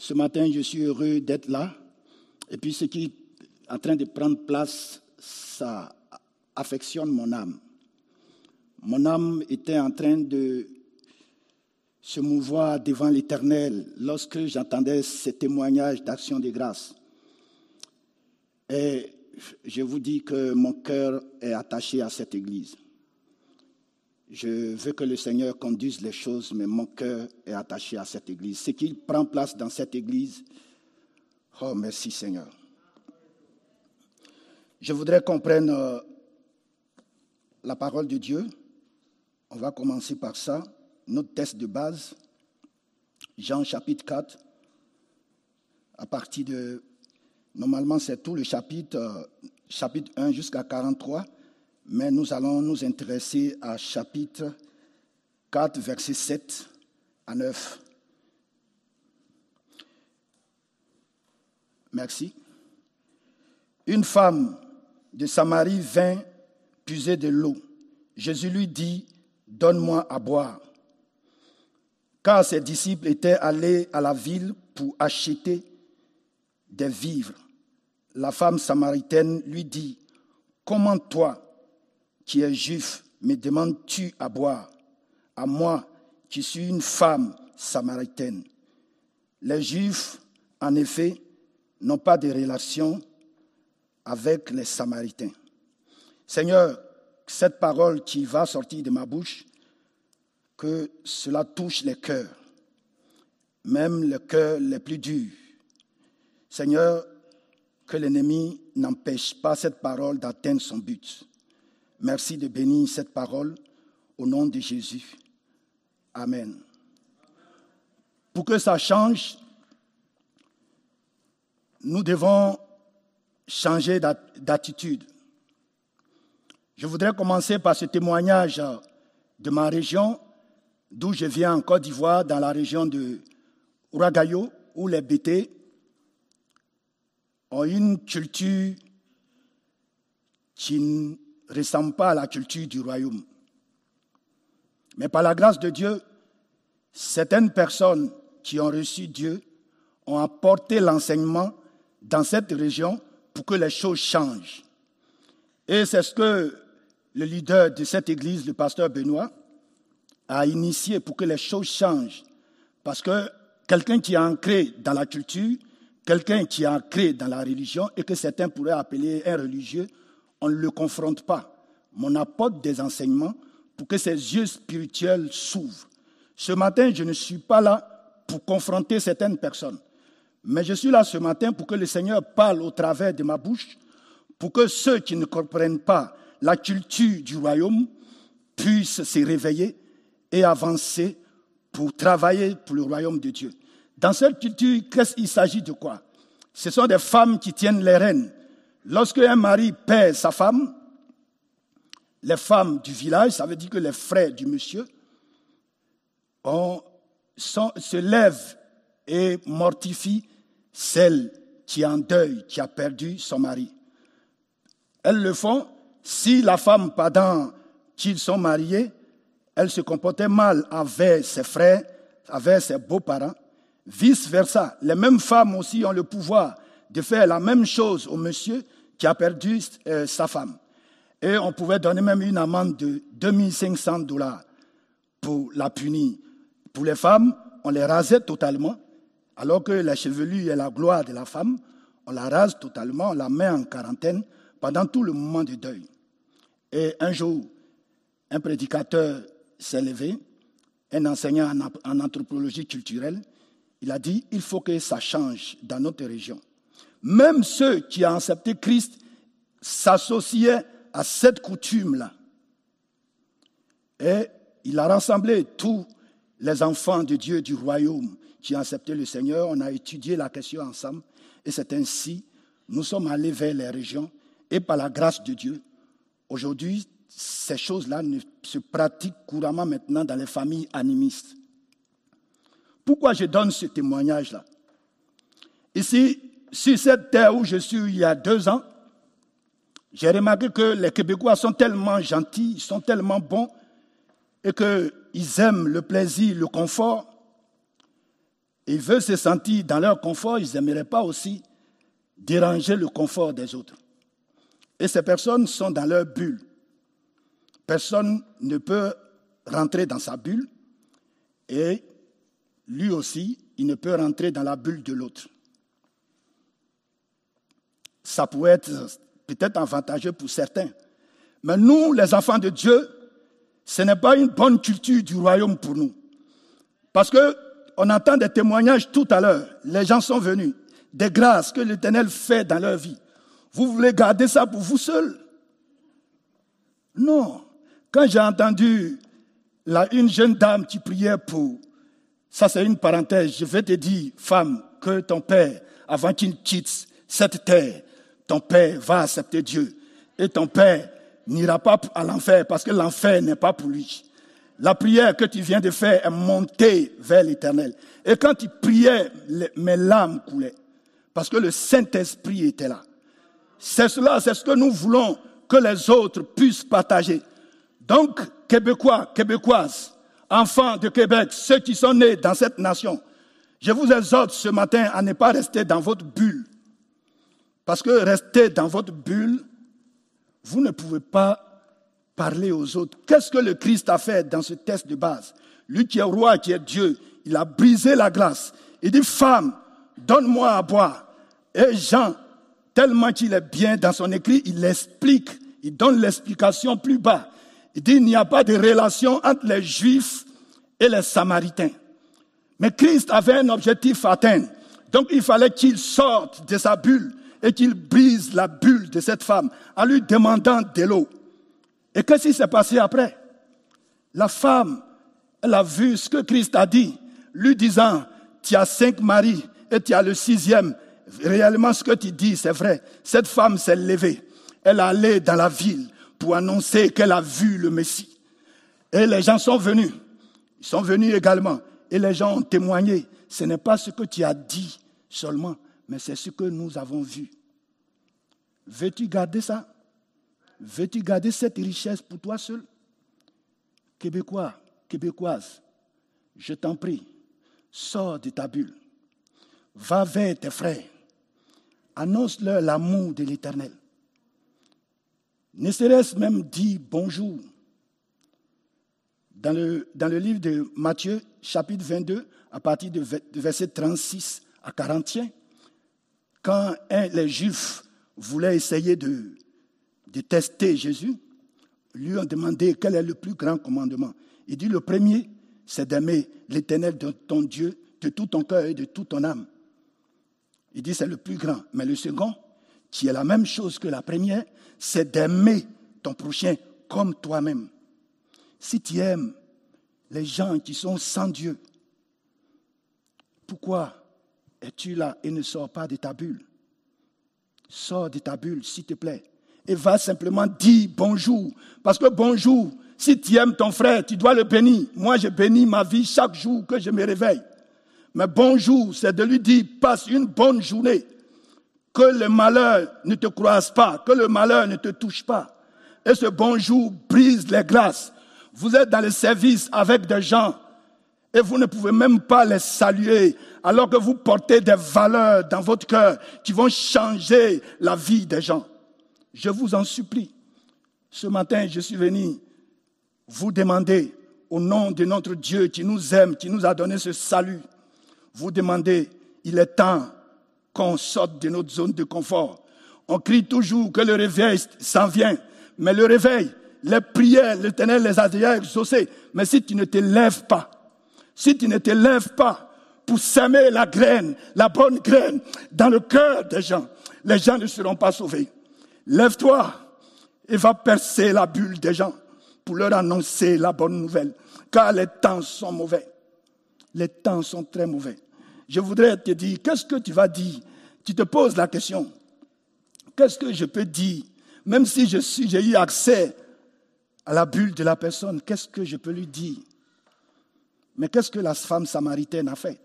Ce matin, je suis heureux d'être là. Et puis ce qui est en train de prendre place, ça affectionne mon âme. Mon âme était en train de se mouvoir devant l'Éternel lorsque j'entendais ces témoignages d'action de grâce. Et je vous dis que mon cœur est attaché à cette Église. Je veux que le Seigneur conduise les choses, mais mon cœur est attaché à cette Église. Ce qui prend place dans cette Église, oh merci Seigneur. Je voudrais qu'on prenne euh, la parole de Dieu. On va commencer par ça. Notre test de base, Jean chapitre 4, à partir de... Normalement, c'est tout le chapitre, euh, chapitre 1 jusqu'à 43 mais nous allons nous intéresser à chapitre 4, verset 7 à 9. Merci. Une femme de Samarie vint puiser de l'eau. Jésus lui dit, Donne-moi à boire. Car ses disciples étaient allés à la ville pour acheter des vivres. La femme samaritaine lui dit, Comment toi, qui est juif, me demandes-tu à boire? À moi, qui suis une femme samaritaine. Les juifs, en effet, n'ont pas de relation avec les samaritains. Seigneur, cette parole qui va sortir de ma bouche, que cela touche les cœurs, même les cœurs les plus durs. Seigneur, que l'ennemi n'empêche pas cette parole d'atteindre son but. Merci de bénir cette parole au nom de Jésus. Amen. Pour que ça change, nous devons changer d'attitude. Je voudrais commencer par ce témoignage de ma région, d'où je viens en Côte d'Ivoire, dans la région de Ouragayo, où les BT ont une culture qui ressemble pas à la culture du royaume. Mais par la grâce de Dieu, certaines personnes qui ont reçu Dieu ont apporté l'enseignement dans cette région pour que les choses changent. Et c'est ce que le leader de cette église, le pasteur Benoît, a initié pour que les choses changent. Parce que quelqu'un qui est ancré dans la culture, quelqu'un qui est ancré dans la religion et que certains pourraient appeler un religieux, on ne le confronte pas, on apporte des enseignements pour que ses yeux spirituels s'ouvrent. Ce matin, je ne suis pas là pour confronter certaines personnes, mais je suis là ce matin pour que le Seigneur parle au travers de ma bouche, pour que ceux qui ne comprennent pas la culture du royaume puissent se réveiller et avancer pour travailler pour le royaume de Dieu. Dans cette culture, qu'est-ce qu'il s'agit de quoi? Ce sont des femmes qui tiennent les rênes, Lorsque un mari perd sa femme, les femmes du village, ça veut dire que les frères du monsieur, se lèvent et mortifient celle qui est en deuil, qui a perdu son mari. Elles le font si la femme, pendant qu'ils sont mariés, elle se comportait mal avec ses frères, avec ses beaux-parents. Vice-versa, les mêmes femmes aussi ont le pouvoir de faire la même chose au monsieur qui a perdu euh, sa femme. Et on pouvait donner même une amende de 2500 dollars pour la punir. Pour les femmes, on les rasait totalement, alors que la chevelure est la gloire de la femme, on la rase totalement, on la met en quarantaine pendant tout le moment de deuil. Et un jour, un prédicateur s'est levé, un enseignant en anthropologie culturelle, il a dit, il faut que ça change dans notre région. Même ceux qui ont accepté Christ s'associaient à cette coutume-là. Et il a rassemblé tous les enfants de Dieu du royaume qui ont accepté le Seigneur, on a étudié la question ensemble et c'est ainsi nous sommes allés vers les régions et par la grâce de Dieu, aujourd'hui, ces choses-là se pratiquent couramment maintenant dans les familles animistes. Pourquoi je donne ce témoignage-là? Ici, sur cette terre où je suis il y a deux ans, j'ai remarqué que les Québécois sont tellement gentils, ils sont tellement bons, et qu'ils aiment le plaisir, le confort. Ils veulent se sentir dans leur confort, ils n'aimeraient pas aussi déranger le confort des autres. Et ces personnes sont dans leur bulle. Personne ne peut rentrer dans sa bulle et lui aussi, il ne peut rentrer dans la bulle de l'autre. Ça pourrait être peut-être avantageux pour certains. Mais nous, les enfants de Dieu, ce n'est pas une bonne culture du royaume pour nous. Parce que on entend des témoignages tout à l'heure. Les gens sont venus. Des grâces que l'Éternel fait dans leur vie. Vous voulez garder ça pour vous seul Non. Quand j'ai entendu une jeune dame qui priait pour, ça c'est une parenthèse, je vais te dire, femme, que ton père, avant qu'il quitte cette terre, ton père va accepter Dieu. Et ton père n'ira pas à l'enfer parce que l'enfer n'est pas pour lui. La prière que tu viens de faire est montée vers l'éternel. Et quand tu priais, mes larmes coulaient. Parce que le Saint-Esprit était là. C'est cela, c'est ce que nous voulons que les autres puissent partager. Donc, Québécois, Québécoises, enfants de Québec, ceux qui sont nés dans cette nation, je vous exhorte ce matin à ne pas rester dans votre bulle. Parce que rester dans votre bulle, vous ne pouvez pas parler aux autres. Qu'est-ce que le Christ a fait dans ce test de base? Lui qui est roi, qui est Dieu, il a brisé la glace. Il dit, femme, donne-moi à boire. Et Jean, tellement qu'il est bien dans son écrit, il explique, il donne l'explication plus bas. Il dit, il n'y a pas de relation entre les Juifs et les Samaritains. Mais Christ avait un objectif à atteindre. Donc il fallait qu'il sorte de sa bulle et qu'il brise la bulle de cette femme en lui demandant de l'eau. Et qu'est-ce qui s'est passé après? La femme, elle a vu ce que Christ a dit, lui disant, tu as cinq maris et tu as le sixième. Réellement, ce que tu dis, c'est vrai. Cette femme s'est levée. Elle est allée dans la ville pour annoncer qu'elle a vu le Messie. Et les gens sont venus. Ils sont venus également. Et les gens ont témoigné. Ce n'est pas ce que tu as dit seulement, mais c'est ce que nous avons vu. Veux-tu garder ça? Veux-tu garder cette richesse pour toi seul? Québécois, Québécoise, je t'en prie, sors de ta bulle. Va vers tes frères. Annonce-leur l'amour de l'Éternel. Ne serait-ce même dit bonjour. Dans le, livre de Matthieu, chapitre 22, à partir de verset 36 à 41, quand les Juifs voulaient essayer de, de tester Jésus, lui ont demandé quel est le plus grand commandement. Il dit le premier, c'est d'aimer l'Éternel de ton Dieu de tout ton cœur et de toute ton âme. Il dit c'est le plus grand. Mais le second, qui est la même chose que la première, c'est d'aimer ton prochain comme toi-même. Si tu aimes les gens qui sont sans Dieu, pourquoi es-tu là et ne sors pas de ta bulle? Sors de ta bulle, s'il te plaît, et va simplement dire bonjour. Parce que bonjour, si tu aimes ton frère, tu dois le bénir. Moi, je bénis ma vie chaque jour que je me réveille. Mais bonjour, c'est de lui dire, passe une bonne journée. Que le malheur ne te croise pas, que le malheur ne te touche pas. Et ce bonjour brise les grâces. Vous êtes dans le service avec des gens et vous ne pouvez même pas les saluer alors que vous portez des valeurs dans votre cœur qui vont changer la vie des gens. Je vous en supplie. Ce matin, je suis venu vous demander, au nom de notre Dieu qui nous aime, qui nous a donné ce salut, vous demander, il est temps qu'on sorte de notre zone de confort. On crie toujours que le réveil s'en vient, mais le réveil, les prières, l'éternel les a déjà exaucées. Mais si tu ne te lèves pas, si tu ne te lèves pas pour semer la graine, la bonne graine dans le cœur des gens, les gens ne seront pas sauvés. Lève-toi et va percer la bulle des gens pour leur annoncer la bonne nouvelle, car les temps sont mauvais. Les temps sont très mauvais. Je voudrais te dire, qu'est-ce que tu vas dire? Tu te poses la question, qu'est-ce que je peux dire? Même si j'ai eu accès à la bulle de la personne, qu'est-ce que je peux lui dire? Mais qu'est-ce que la femme samaritaine a fait?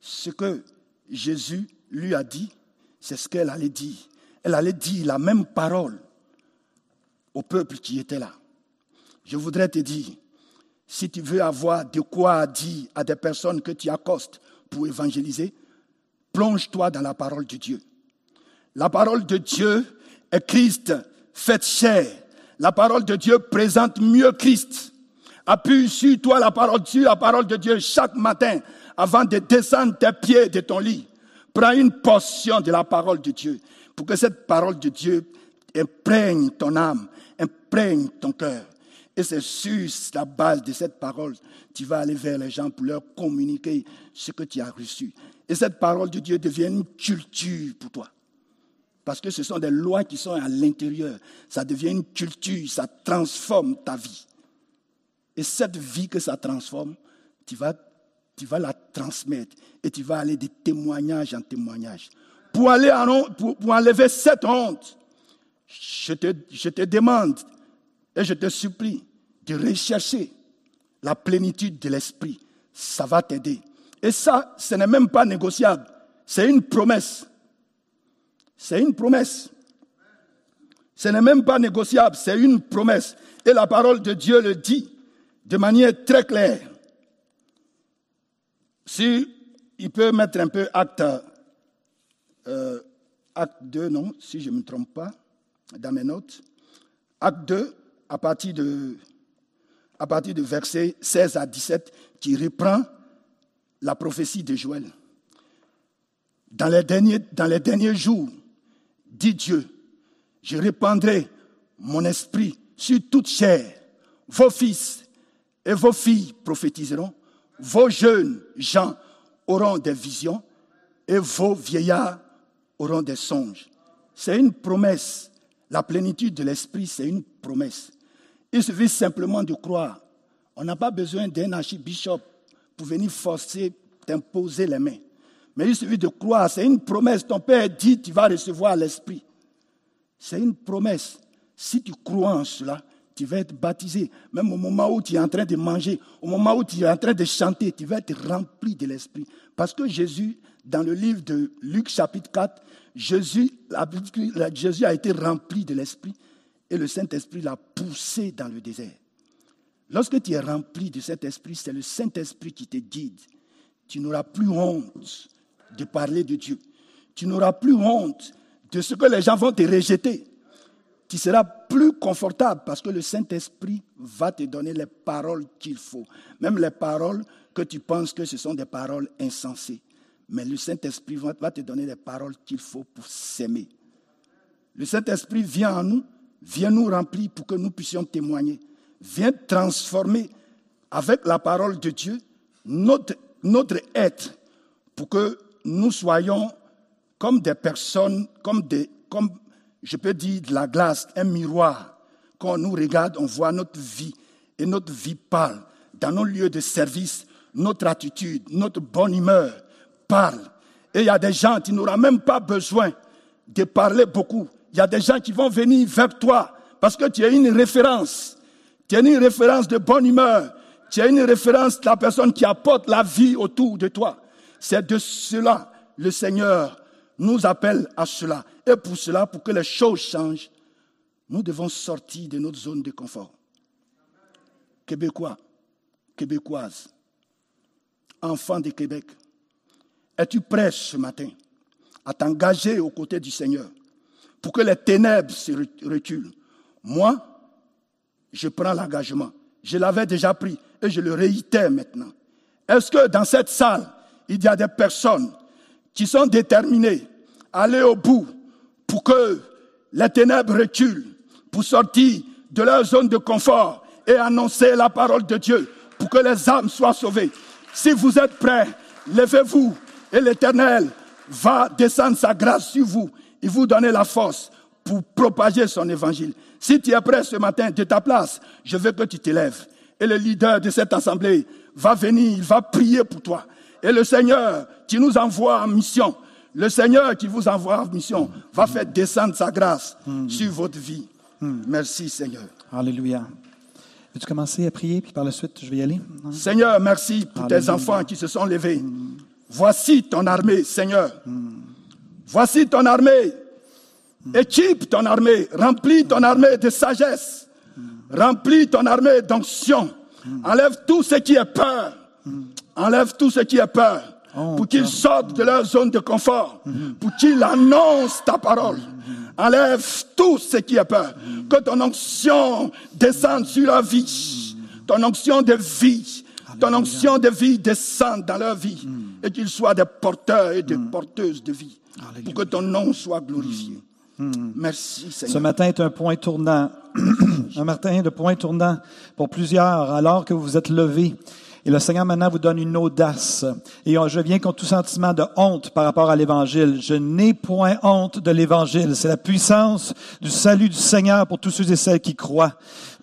Ce que Jésus lui a dit, c'est ce qu'elle allait dire. Elle allait dire la même parole au peuple qui était là. Je voudrais te dire, si tu veux avoir de quoi dire à des personnes que tu accostes pour évangéliser, plonge-toi dans la parole de Dieu. La parole de Dieu est Christ fait chair. La parole de Dieu présente mieux Christ. Appuie sur toi la parole, sur la parole de Dieu chaque matin avant de descendre tes pieds de ton lit. Prends une portion de la parole de Dieu pour que cette parole de Dieu imprègne ton âme, imprègne ton cœur. Et c'est sur la base de cette parole, tu vas aller vers les gens pour leur communiquer ce que tu as reçu. Et cette parole de Dieu devient une culture pour toi. Parce que ce sont des lois qui sont à l'intérieur. Ça devient une culture, ça transforme ta vie. Et cette vie que ça transforme, tu vas, tu vas la transmettre et tu vas aller de témoignage en témoignage. Pour, aller pour, pour enlever cette honte, je te, je te demande et je te supplie de rechercher la plénitude de l'esprit. Ça va t'aider. Et ça, ce n'est même pas négociable. C'est une promesse. C'est une promesse. Ce n'est même pas négociable, c'est une promesse. Et la parole de Dieu le dit de manière très claire. Si il peut mettre un peu acte, euh, acte 2, non, si je ne me trompe pas, dans mes notes. Acte 2, à partir de, à partir de versets 16 à 17, qui reprend la prophétie de Joël. Dans les derniers, dans les derniers jours, dit Dieu, je répandrai mon esprit sur toute chair. Vos fils et vos filles prophétiseront. Vos jeunes gens auront des visions et vos vieillards auront des songes. C'est une promesse. La plénitude de l'esprit, c'est une promesse. Il suffit simplement de croire. On n'a pas besoin d'un archibishop pour venir forcer, t'imposer les mains. Mais il suffit de croire. C'est une promesse. Ton Père dit, tu vas recevoir l'Esprit. C'est une promesse. Si tu crois en cela, tu vas être baptisé. Même au moment où tu es en train de manger, au moment où tu es en train de chanter, tu vas être rempli de l'Esprit. Parce que Jésus, dans le livre de Luc chapitre 4, Jésus, a été rempli de l'Esprit et le Saint-Esprit l'a poussé dans le désert. Lorsque tu es rempli de cet esprit, c'est le Saint-Esprit qui te guide. Tu n'auras plus honte de parler de Dieu. Tu n'auras plus honte de ce que les gens vont te rejeter. Tu seras plus confortable parce que le Saint-Esprit va te donner les paroles qu'il faut. Même les paroles que tu penses que ce sont des paroles insensées. Mais le Saint-Esprit va te donner les paroles qu'il faut pour s'aimer. Le Saint-Esprit vient en nous, vient nous remplir pour que nous puissions témoigner vient transformer avec la parole de Dieu notre, être pour que nous soyons comme des personnes, comme des, je peux dire de la glace, un miroir. Quand on nous regarde, on voit notre vie et notre vie parle. Dans nos lieux de service, notre attitude, notre bonne humeur parle. Et il y a des gens qui n'auront même pas besoin de parler beaucoup. Il y a des gens qui vont venir vers toi parce que tu es une référence. Tu as une référence de bonne humeur. Tu as une référence de la personne qui apporte la vie autour de toi. C'est de cela le Seigneur nous appelle à cela. Et pour cela, pour que les choses changent, nous devons sortir de notre zone de confort. Québécois, Québécoises, enfants de Québec, es-tu prêt ce matin à t'engager aux côtés du Seigneur pour que les ténèbres se reculent? Moi, je prends l'engagement. Je l'avais déjà pris et je le réitère maintenant. Est-ce que dans cette salle, il y a des personnes qui sont déterminées à aller au bout pour que les ténèbres reculent, pour sortir de leur zone de confort et annoncer la parole de Dieu pour que les âmes soient sauvées. Si vous êtes prêts, levez-vous et l'Éternel va descendre sa grâce sur vous et vous donner la force pour propager son évangile. Si tu es prêt ce matin de ta place, je veux que tu t'élèves. Et le leader de cette assemblée va venir, il va prier pour toi. Et le Seigneur qui nous envoie en mission, le Seigneur qui vous envoie en mission, va faire descendre sa grâce sur votre vie. Merci Seigneur. Alléluia. Veux-tu commencer à prier, puis par la suite, je vais y aller? Seigneur, merci pour tes enfants qui se sont levés. Voici ton armée, Seigneur. Voici ton armée. Équipe ton armée. Remplis ton armée de sagesse. Remplis ton armée d'onction. Enlève tout ce qui est peur. Enlève tout ce qui est peur. Oh, Pour qu'ils sortent de leur zone de confort. Pour qu'ils annoncent ta parole. Enlève tout ce qui est peur. Que ton onction descende sur leur vie. Ton onction de vie. Ton onction de vie descende dans leur vie. Et qu'ils soient des porteurs et des porteuses de vie. Pour que ton nom soit glorifié. Merci Ce Seigneur. matin est un point tournant, un matin de point tournant pour plusieurs, alors que vous vous êtes levés. Et le Seigneur maintenant vous donne une audace. Et je viens contre tout sentiment de honte par rapport à l'Évangile. Je n'ai point honte de l'Évangile. C'est la puissance du salut du Seigneur pour tous ceux et celles qui croient.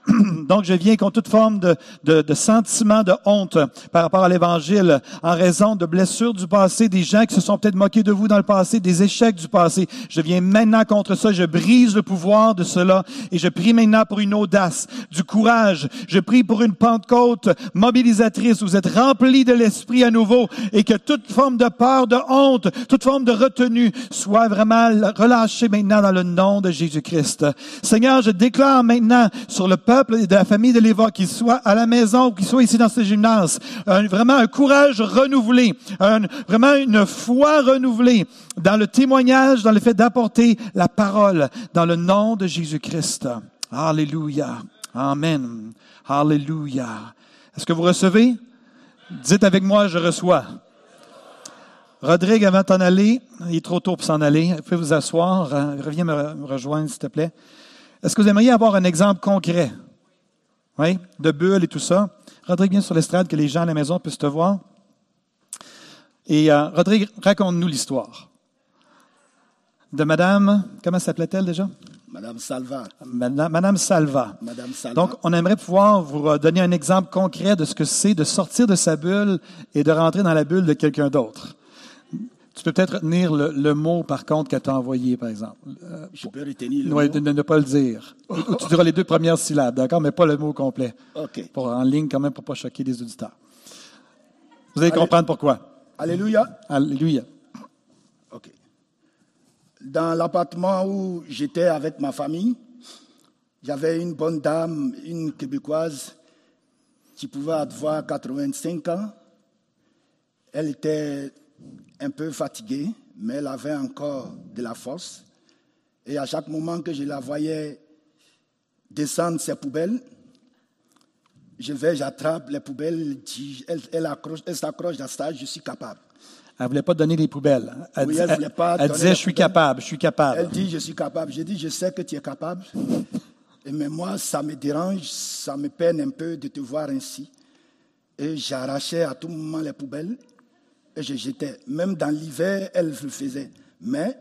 Donc, je viens contre toute forme de, de, de sentiment de honte par rapport à l'Évangile, en raison de blessures du passé, des gens qui se sont peut-être moqués de vous dans le passé, des échecs du passé. Je viens maintenant contre ça, je brise le pouvoir de cela et je prie maintenant pour une audace, du courage. Je prie pour une Pentecôte mobilisatrice. Vous êtes remplis de l'Esprit à nouveau et que toute forme de peur, de honte, toute forme de retenue soit vraiment relâchée maintenant dans le nom de Jésus-Christ. Seigneur, je déclare maintenant sur le de la famille de Léva, qu'ils soient à la maison ou qu'ils soient ici dans ce gymnase, vraiment un courage renouvelé, un- vraiment une foi renouvelée dans le témoignage, dans le fait d'apporter la parole dans le nom de Jésus-Christ. Alléluia. Amen. Alléluia. Est-ce que vous recevez? Dites avec moi, je reçois. Rodrigue, avant de t'en aller, il est trop tôt pour s'en aller. Vous pouvez vous asseoir. Reviens me re- me rejoindre, s'il te plaît. Est-ce que vous aimeriez avoir un exemple concret? Oui, de bulles et tout ça. Rodrigue, viens sur l'estrade que les gens à la maison puissent te voir. Et euh, Rodrigue, raconte-nous l'histoire de Madame, comment s'appelait-elle déjà? Madame Salva. Madame, Madame Salva. Madame Salva. Donc, on aimerait pouvoir vous donner un exemple concret de ce que c'est de sortir de sa bulle et de rentrer dans la bulle de quelqu'un d'autre. Tu peux peut-être retenir le, le mot, par contre, qu'elle t'a envoyé, par exemple. Euh, je peux retenir le oui, mot. de, de ne pas le dire. Ou- ou tu diras les deux premières syllabes, d'accord, mais pas le mot complet. OK. Pour, en ligne, quand même, pour pas choquer les auditeurs. Vous allez comprendre pourquoi. Alléluia. Alléluia. OK. Dans l'appartement où j'étais avec ma famille, il y avait une bonne dame, une québécoise, qui pouvait avoir 85 ans. Elle était un peu fatiguée, mais elle avait encore de la force. Et à chaque moment que je la voyais descendre ses poubelles, je vais, j'attrape les poubelles, elle, accroche- elle s'accroche à ça, je suis capable. Elle voulait pas donner les poubelles. Elle, Oui, dis- elle voulait pas elle donner disait, je suis capable, je suis capable. Elle dit, je suis capable. J'ai dit, je sais que tu es capable. Et mais moi, ça me dérange, ça me peine un peu de te voir ainsi. Et j'arrachais à tout moment les poubelles et je jetais. Même dans l'hiver, elle le faisait. Mais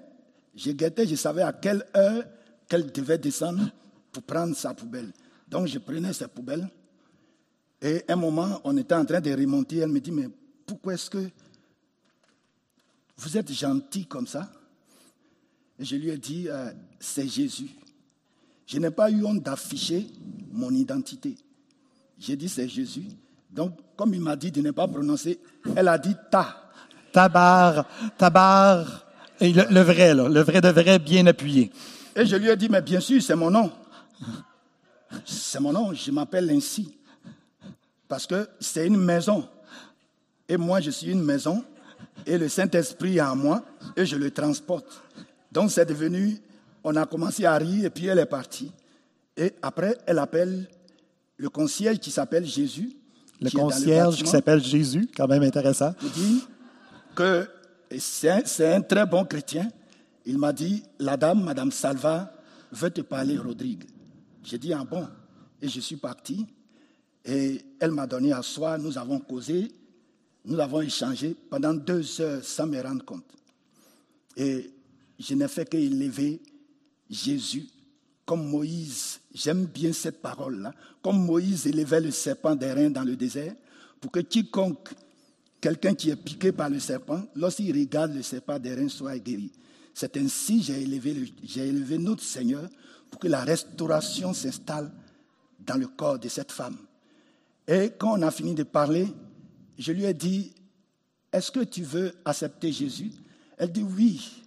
je guettais, je savais à quelle heure qu'elle devait descendre pour prendre sa poubelle. Donc je prenais sa poubelle. Et un moment, on était en train de remonter. Elle me dit, mais pourquoi est-ce que vous êtes gentil comme ça? Et je lui ai dit, euh, c'est Jésus. Je n'ai pas eu honte d'afficher mon identité. J'ai dit, c'est Jésus. Donc, comme il m'a dit de ne pas prononcer, elle a dit ta. Tabar, tabar, et le, le vrai, là, le vrai de vrai bien appuyé. Et je lui ai dit, mais bien sûr, c'est mon nom. C'est mon nom, je m'appelle ainsi. Parce que c'est une maison. Et moi, je suis une maison. Et le Saint-Esprit est en moi. Et je le transporte. Donc, c'est devenu, on a commencé à rire. Et puis, elle est partie. Et après, elle appelle le concierge qui s'appelle Jésus. Le qui concierge qui s'appelle Jésus, quand même intéressant. Il dit que c'est un, très bon chrétien. Il m'a dit, la dame, Madame Salva, veut te parler, Rodrigue. J'ai dit, ah bon? Et je suis parti. Et elle m'a donné à soi. Nous avons causé. Nous avons échangé pendant deux heures sans me rendre compte. Et je n'ai fait qu'élever Jésus comme Moïse. J'aime bien cette parole-là. Comme Moïse élevait le serpent d'airain dans le désert pour que quiconque, quelqu'un qui est piqué par le serpent, lorsqu'il regarde le serpent reins soit guéri. C'est ainsi que j'ai élevé, j'ai élevé notre Seigneur pour que la restauration s'installe dans le corps de cette femme. Et quand on a fini de parler, je lui ai dit, est-ce que tu veux accepter Jésus? Elle dit, oui,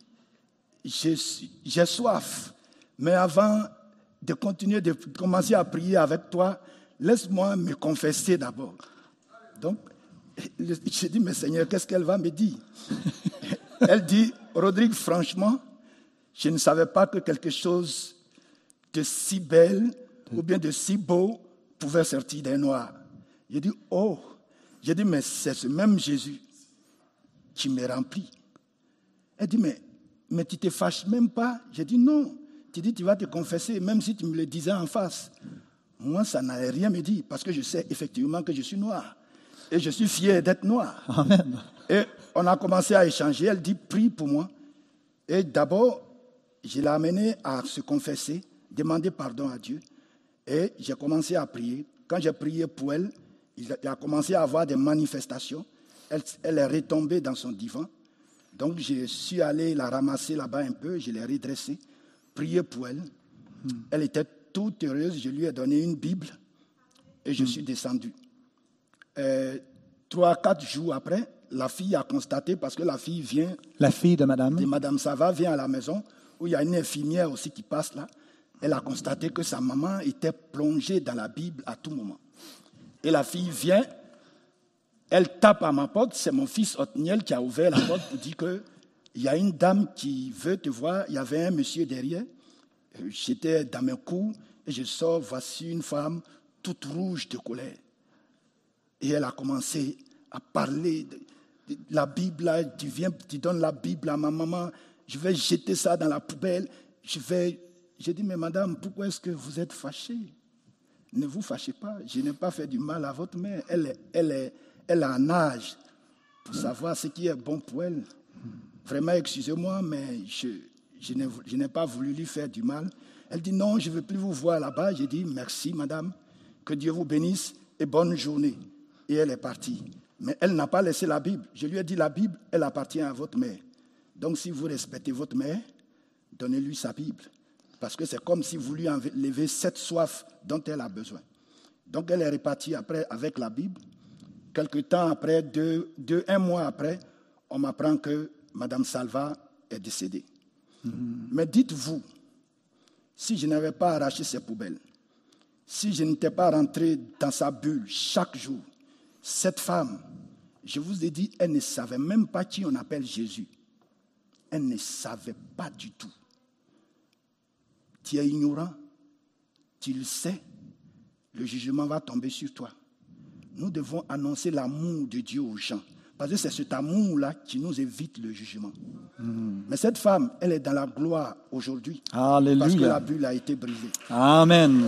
j'ai soif. Mais avant de continuer de commencer à prier avec toi, laisse-moi me confesser d'abord. Donc, j'ai dit, mais Seigneur, qu'est-ce qu'elle va me dire? Elle dit, Rodrigue, franchement, je ne savais pas que quelque chose de si belle ou bien de si beau pouvait sortir des noirs. J'ai dit, oh, j'ai dit, mais c'est ce même Jésus qui me remplit. Elle dit, mais, mais tu te fâches même pas? J'ai dit, non. Tu dis, tu vas te confesser, même si tu me le disais en face. Moi, ça n'allait rien me dire, parce que je sais effectivement que je suis noir. Et je suis fier d'être noir. Amen. Et on a commencé à échanger. Elle dit, prie pour moi. Et d'abord, je l'ai amenée à se confesser, demander pardon à Dieu. Et j'ai commencé à prier. Quand j'ai prié pour elle, il a commencé à avoir des manifestations. Elle, elle, est retombée dans son divan. Donc, je suis allé la ramasser là-bas un peu, je l'ai redressée, prié pour elle. Hmm. Elle était toute heureuse. Je lui ai donné une Bible et je hmm. suis descendu. Euh, trois, quatre jours après, la fille a constaté, parce que la fille vient. La fille de madame De madame Sava vient à la maison, où il y a une infirmière aussi qui passe là. Elle a constaté que sa maman était plongée dans la Bible à tout moment. Et la fille vient, elle tape à ma porte, c'est mon fils Otniel qui a ouvert la porte pour dire qu'il y a une dame qui veut te voir, il y avait un monsieur derrière. Euh, j'étais dans mes coups et je sors, voici une femme toute rouge de colère. Et elle a commencé à parler de, la Bible, tu viens, tu donnes la Bible à ma maman, je vais jeter ça dans la poubelle, je vais... J'ai dit, mais madame, pourquoi est-ce que vous êtes fâchée? Ne vous fâchez pas, je n'ai pas fait du mal à votre mère, elle, elle, est, elle a un âge pour savoir ce qui est bon pour elle. Vraiment, excusez-moi, mais je, je n'ai pas voulu lui faire du mal. Elle dit, non, je ne veux plus vous voir là-bas. J'ai dit, merci, madame, que Dieu vous bénisse et bonne journée et elle est partie. Mais elle n'a pas laissé la Bible. Je lui ai dit, la Bible, elle appartient à votre mère. Donc si vous respectez votre mère, donnez-lui sa Bible. Parce que c'est comme si vous lui enlevez cette soif dont elle a besoin. Donc elle est repartie après avec la Bible. Quelque temps après, deux, deux, un mois après, on m'apprend que Mme Salva est décédée. Mm-hmm. Mais dites-vous, si je n'avais pas arraché ses poubelles, si je n'étais pas rentré dans sa bulle chaque jour, cette femme, je vous ai dit, elle ne savait même pas qui on appelle Jésus. Elle ne savait pas du tout. Tu es ignorant, tu le sais, le jugement va tomber sur toi. Nous devons annoncer l'amour de Dieu aux gens. Parce que c'est cet amour-là qui nous évite le jugement. Hmm. Mais cette femme, elle est dans la gloire aujourd'hui. Alléluia. Parce que la bulle a été brisée. Amen.